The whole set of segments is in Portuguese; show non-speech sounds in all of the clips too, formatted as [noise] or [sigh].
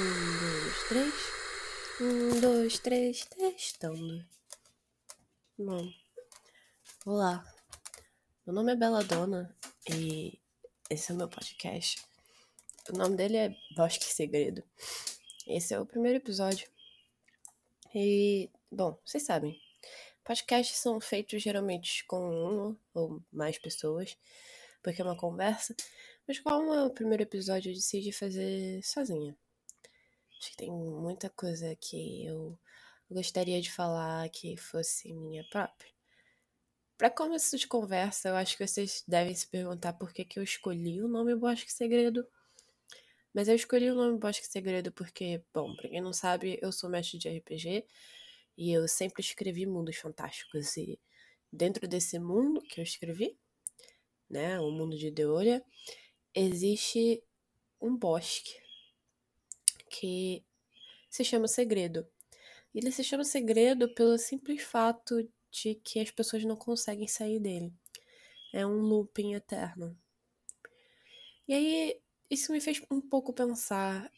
Um, dois, três. Um, dois, três, testando. Bom, olá. Meu nome é Bela Dona e esse é o meu podcast. O nome dele é Bosque Segredo. Esse é o primeiro episódio. E, bom, vocês sabem, podcasts são feitos geralmente com uma ou mais pessoas, porque é uma conversa. Mas como é o primeiro episódio, eu decidi fazer sozinha. Acho que tem muita coisa que eu gostaria de falar que fosse minha própria. Para começo de conversa, eu acho que vocês devem se perguntar por que, que eu escolhi o nome Bosque Segredo. Mas eu escolhi o nome Bosque Segredo porque, bom, pra quem não sabe, eu sou mestre de RPG e eu sempre escrevi mundos fantásticos. E dentro desse mundo que eu escrevi, né, o mundo de Deoria, existe um bosque que se chama Segredo. Ele se chama Segredo pelo simples fato de que as pessoas não conseguem sair dele. É um looping eterno. E aí, isso me fez um pouco pensar,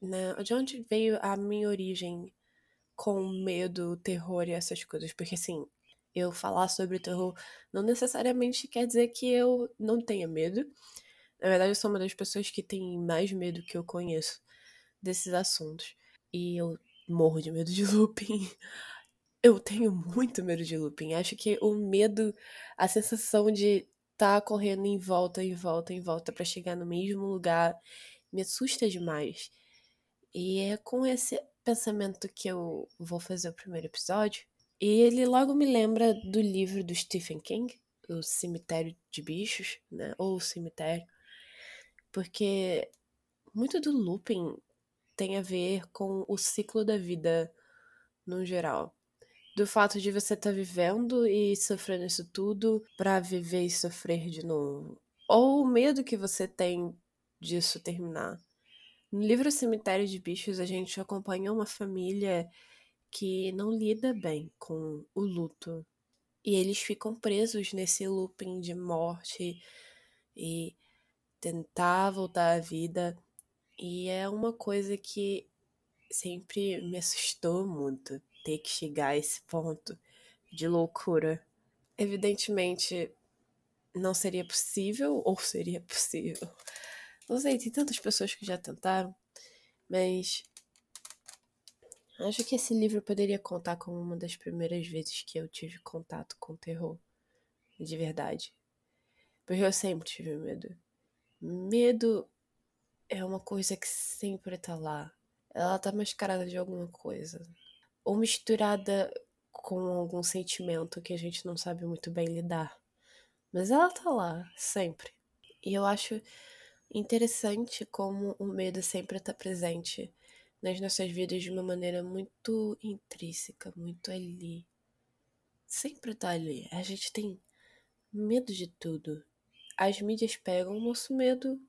né, de onde veio a minha origem com medo, terror e essas coisas. Porque, assim, eu falar sobre terror não necessariamente quer dizer que eu não tenha medo. Na verdade, eu sou uma das pessoas que tem mais medo que eu conheço desses assuntos. E eu morro de medo de [laughs] looping. Eu tenho muito medo de looping. Acho que o medo, a sensação de estar tá correndo em volta, em volta, em volta para chegar no mesmo lugar, me assusta demais. E é com esse pensamento que eu vou fazer o primeiro episódio. E ele logo me lembra do livro do Stephen King, O Cemitério de Bichos, né? Ou o Cemitério. Porque muito do looping tem a ver com o ciclo da vida no geral. Do fato de você estar tá vivendo e sofrendo isso tudo para viver e sofrer de novo. Ou o medo que você tem disso terminar. No livro Cemitério de Bichos, a gente acompanha uma família que não lida bem com o luto. E eles ficam presos nesse looping de morte e tentar voltar à vida e é uma coisa que sempre me assustou muito ter que chegar a esse ponto de loucura. Evidentemente, não seria possível, ou seria possível. [laughs] Não sei, tem tantas pessoas que já tentaram, mas acho que esse livro poderia contar como uma das primeiras vezes que eu tive contato com terror. De verdade. Porque eu sempre tive medo. Medo é uma coisa que sempre tá lá. Ela tá mascarada de alguma coisa. Ou misturada com algum sentimento que a gente não sabe muito bem lidar. Mas ela tá lá, sempre. E eu acho interessante como o medo sempre tá presente nas nossas vidas de uma maneira muito intrínseca, muito ali. Sempre tá ali. A gente tem medo de tudo. As mídias pegam o nosso medo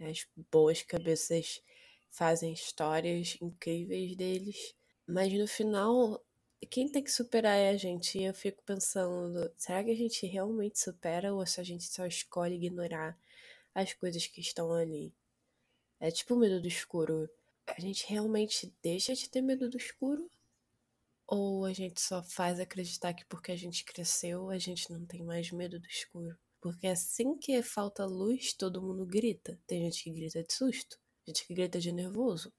as boas cabeças fazem histórias incríveis deles, mas no final quem tem que superar é a gente. E eu fico pensando, será que a gente realmente supera ou se a gente só escolhe ignorar as coisas que estão ali? É tipo o medo do escuro. A gente realmente deixa de ter medo do escuro? Ou a gente só faz acreditar que porque a gente cresceu, a gente não tem mais medo do escuro? Porque assim que falta luz, todo mundo grita. Tem gente que grita de susto, gente que grita de nervoso.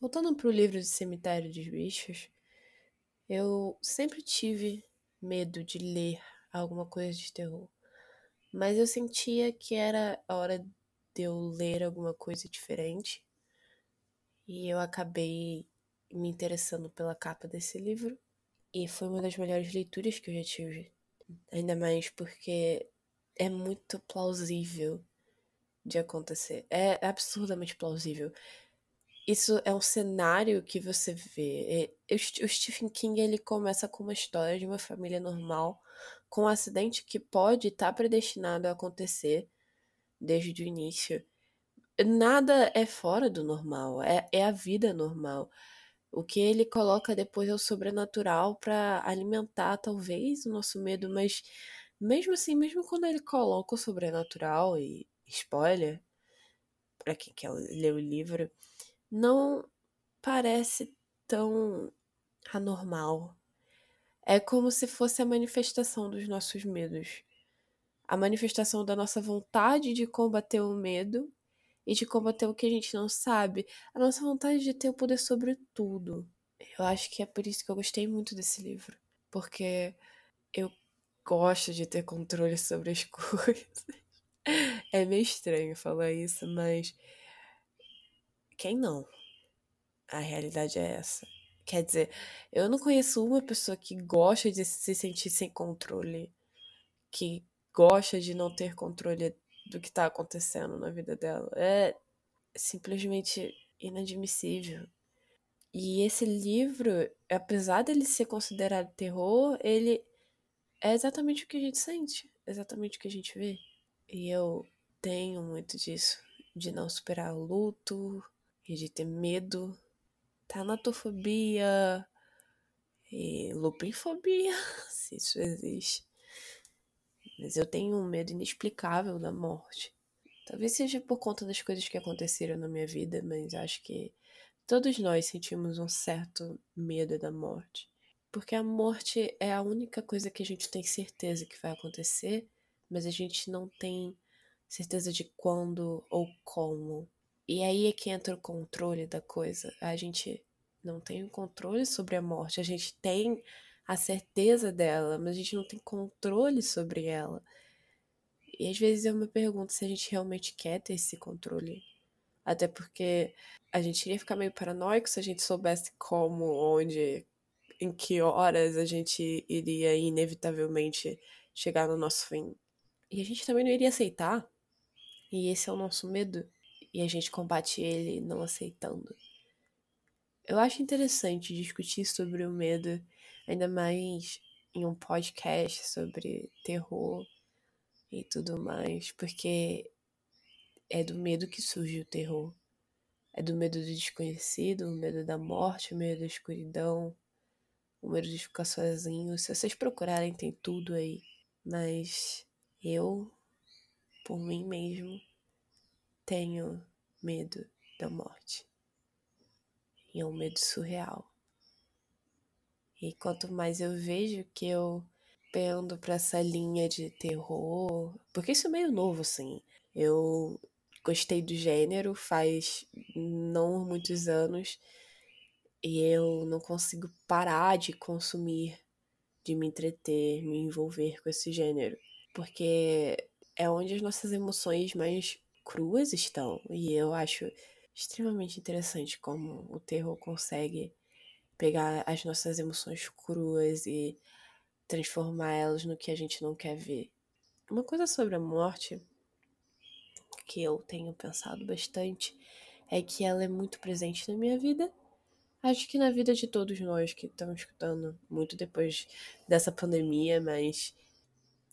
Voltando pro livro de Cemitério dos Bichos, eu sempre tive medo de ler alguma coisa de terror. Mas eu sentia que era a hora de eu ler alguma coisa diferente. E eu acabei me interessando pela capa desse livro. E foi uma das melhores leituras que eu já tive Ainda mais porque é muito plausível de acontecer. É absurdamente plausível. Isso é um cenário que você vê. O Stephen King ele começa com uma história de uma família normal com um acidente que pode estar tá predestinado a acontecer desde o início. Nada é fora do normal, é, é a vida normal. O que ele coloca depois é o sobrenatural para alimentar talvez o nosso medo, mas mesmo assim, mesmo quando ele coloca o sobrenatural e spoiler, para quem quer ler o livro, não parece tão anormal. É como se fosse a manifestação dos nossos medos. A manifestação da nossa vontade de combater o medo e de combater o que a gente não sabe. A nossa vontade de ter o poder sobre tudo. Eu acho que é por isso que eu gostei muito desse livro. Porque eu gosto de ter controle sobre as [laughs] coisas. É meio estranho falar isso, mas. Quem não? A realidade é essa. Quer dizer, eu não conheço uma pessoa que gosta de se sentir sem controle, que gosta de não ter controle do que tá acontecendo na vida dela. É simplesmente inadmissível. E esse livro, apesar dele ser considerado terror, ele é exatamente o que a gente sente, exatamente o que a gente vê. E eu tenho muito disso, de não superar o luto e de ter medo. Tanatofobia e lupinfobia, [laughs] se isso existe. Mas eu tenho um medo inexplicável da morte. Talvez seja por conta das coisas que aconteceram na minha vida, mas acho que todos nós sentimos um certo medo da morte. Porque a morte é a única coisa que a gente tem certeza que vai acontecer mas a gente não tem certeza de quando ou como. E aí é que entra o controle da coisa. A gente não tem o controle sobre a morte, a gente tem a certeza dela, mas a gente não tem controle sobre ela. E às vezes eu me pergunto se a gente realmente quer ter esse controle. Até porque a gente iria ficar meio paranoico se a gente soubesse como, onde, em que horas a gente iria inevitavelmente chegar no nosso fim. E a gente também não iria aceitar. E esse é o nosso medo. E a gente combate ele não aceitando. Eu acho interessante discutir sobre o medo, ainda mais em um podcast sobre terror e tudo mais, porque é do medo que surge o terror. É do medo do desconhecido, o medo da morte, o medo da escuridão, o medo de ficar sozinho. Se vocês procurarem, tem tudo aí. Mas eu, por mim mesmo, tenho medo da morte. E é um medo surreal. E quanto mais eu vejo que eu pendo para essa linha de terror, porque isso é meio novo assim. Eu gostei do gênero faz não muitos anos e eu não consigo parar de consumir, de me entreter, me envolver com esse gênero porque é onde as nossas emoções mais cruas estão. E eu acho extremamente interessante como o terror consegue pegar as nossas emoções cruas e transformar elas no que a gente não quer ver. Uma coisa sobre a morte que eu tenho pensado bastante é que ela é muito presente na minha vida. Acho que na vida de todos nós que estamos escutando muito depois dessa pandemia, mas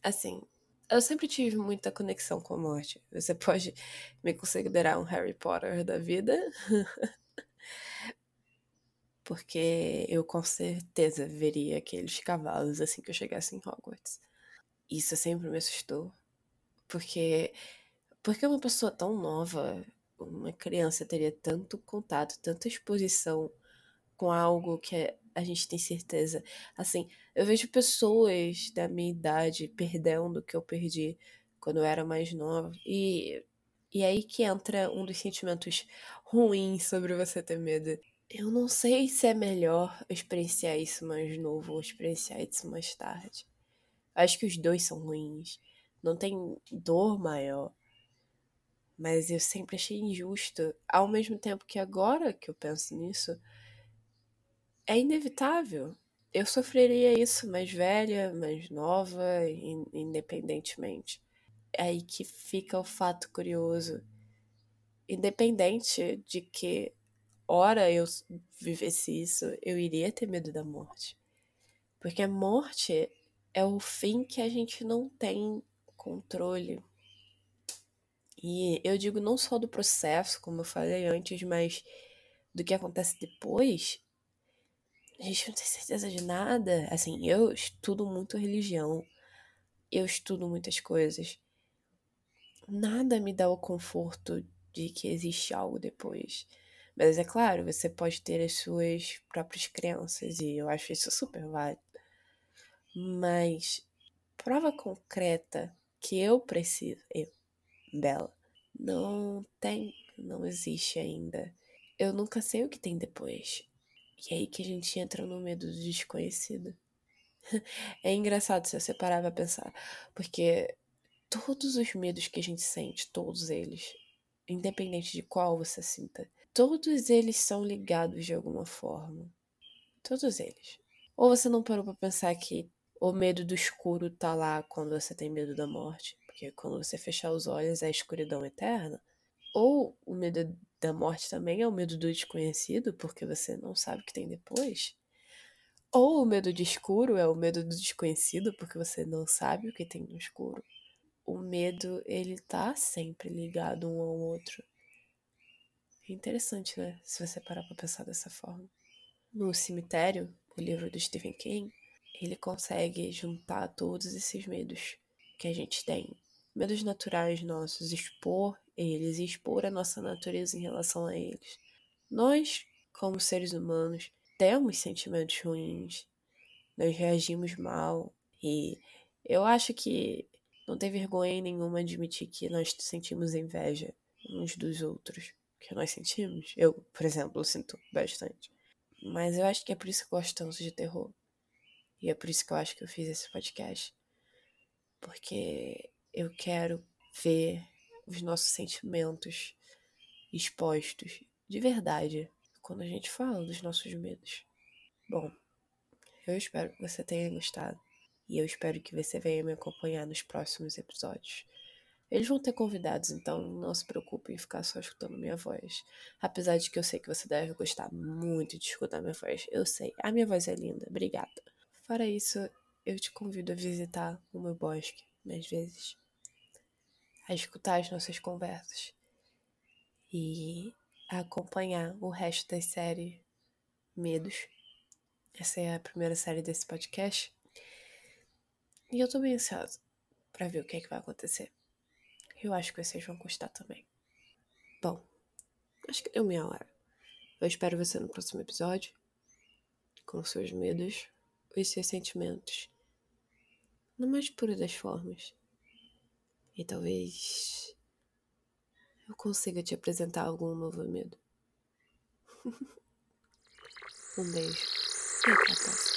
assim, eu sempre tive muita conexão com a morte. Você pode me considerar um Harry Potter da vida. [laughs] Porque eu com certeza veria aqueles cavalos assim que eu chegasse em Hogwarts. Isso sempre me assustou. Porque porque uma pessoa tão nova, uma criança teria tanto contato, tanta exposição com algo que é a gente tem certeza. Assim, eu vejo pessoas da minha idade perdendo o que eu perdi quando eu era mais nova. E, e aí que entra um dos sentimentos ruins sobre você ter medo. Eu não sei se é melhor experienciar isso mais novo ou experienciar isso mais tarde. Acho que os dois são ruins. Não tem dor maior. Mas eu sempre achei injusto. Ao mesmo tempo que agora que eu penso nisso, é inevitável. Eu sofreria isso mais velha, mais nova, independentemente. É aí que fica o fato curioso. Independente de que hora eu vivesse isso, eu iria ter medo da morte. Porque a morte é o fim que a gente não tem controle. E eu digo não só do processo, como eu falei antes, mas do que acontece depois a gente não tem certeza de nada. Assim, eu estudo muito religião, eu estudo muitas coisas. Nada me dá o conforto de que existe algo depois. Mas é claro, você pode ter as suas próprias crenças e eu acho isso super válido. Mas prova concreta que eu preciso, eu, Bela, não tem, não existe ainda. Eu nunca sei o que tem depois. E é aí que a gente entra no medo do desconhecido. [laughs] É engraçado se você parar pra pensar, porque todos os medos que a gente sente, todos eles, independente de qual você sinta, todos eles são ligados de alguma forma. Todos eles. Ou você não parou para pensar que o medo do escuro tá lá quando você tem medo da morte, porque quando você fechar os olhos é a escuridão eterna. Ou o medo da morte também é o medo do desconhecido, porque você não sabe o que tem depois. Ou o medo de escuro é o medo do desconhecido, porque você não sabe o que tem no escuro. O medo, ele tá sempre ligado um ao outro. É interessante, né? Se você parar pra pensar dessa forma. No Cemitério, o livro do Stephen King, ele consegue juntar todos esses medos que a gente tem. Medos naturais nossos, expor eles e expor a nossa natureza em relação a eles. Nós, como seres humanos, temos sentimentos ruins, nós reagimos mal e eu acho que não tem vergonha nenhuma admitir que nós sentimos inveja uns dos outros. Que nós sentimos. Eu, por exemplo, sinto bastante. Mas eu acho que é por isso que eu gosto tanto de terror. E é por isso que eu acho que eu fiz esse podcast. Porque eu quero ver os nossos sentimentos expostos de verdade quando a gente fala dos nossos medos. Bom, eu espero que você tenha gostado e eu espero que você venha me acompanhar nos próximos episódios. Eles vão ter convidados, então não se preocupe em ficar só escutando minha voz. Apesar de que eu sei que você deve gostar muito de escutar minha voz. Eu sei, a minha voz é linda. Obrigada. Fora isso, eu te convido a visitar o meu bosque mais vezes, a escutar as nossas conversas e a acompanhar o resto da série Medos. Essa é a primeira série desse podcast. E eu tô bem ansiosa pra ver o que é que vai acontecer. Eu acho que vocês vão gostar também. Bom, acho que deu minha hora. Eu espero você no próximo episódio. Com seus medos, os seus sentimentos. Na mais pura das formas. E talvez eu consiga te apresentar algum novo medo. [laughs] um beijo e até a próxima.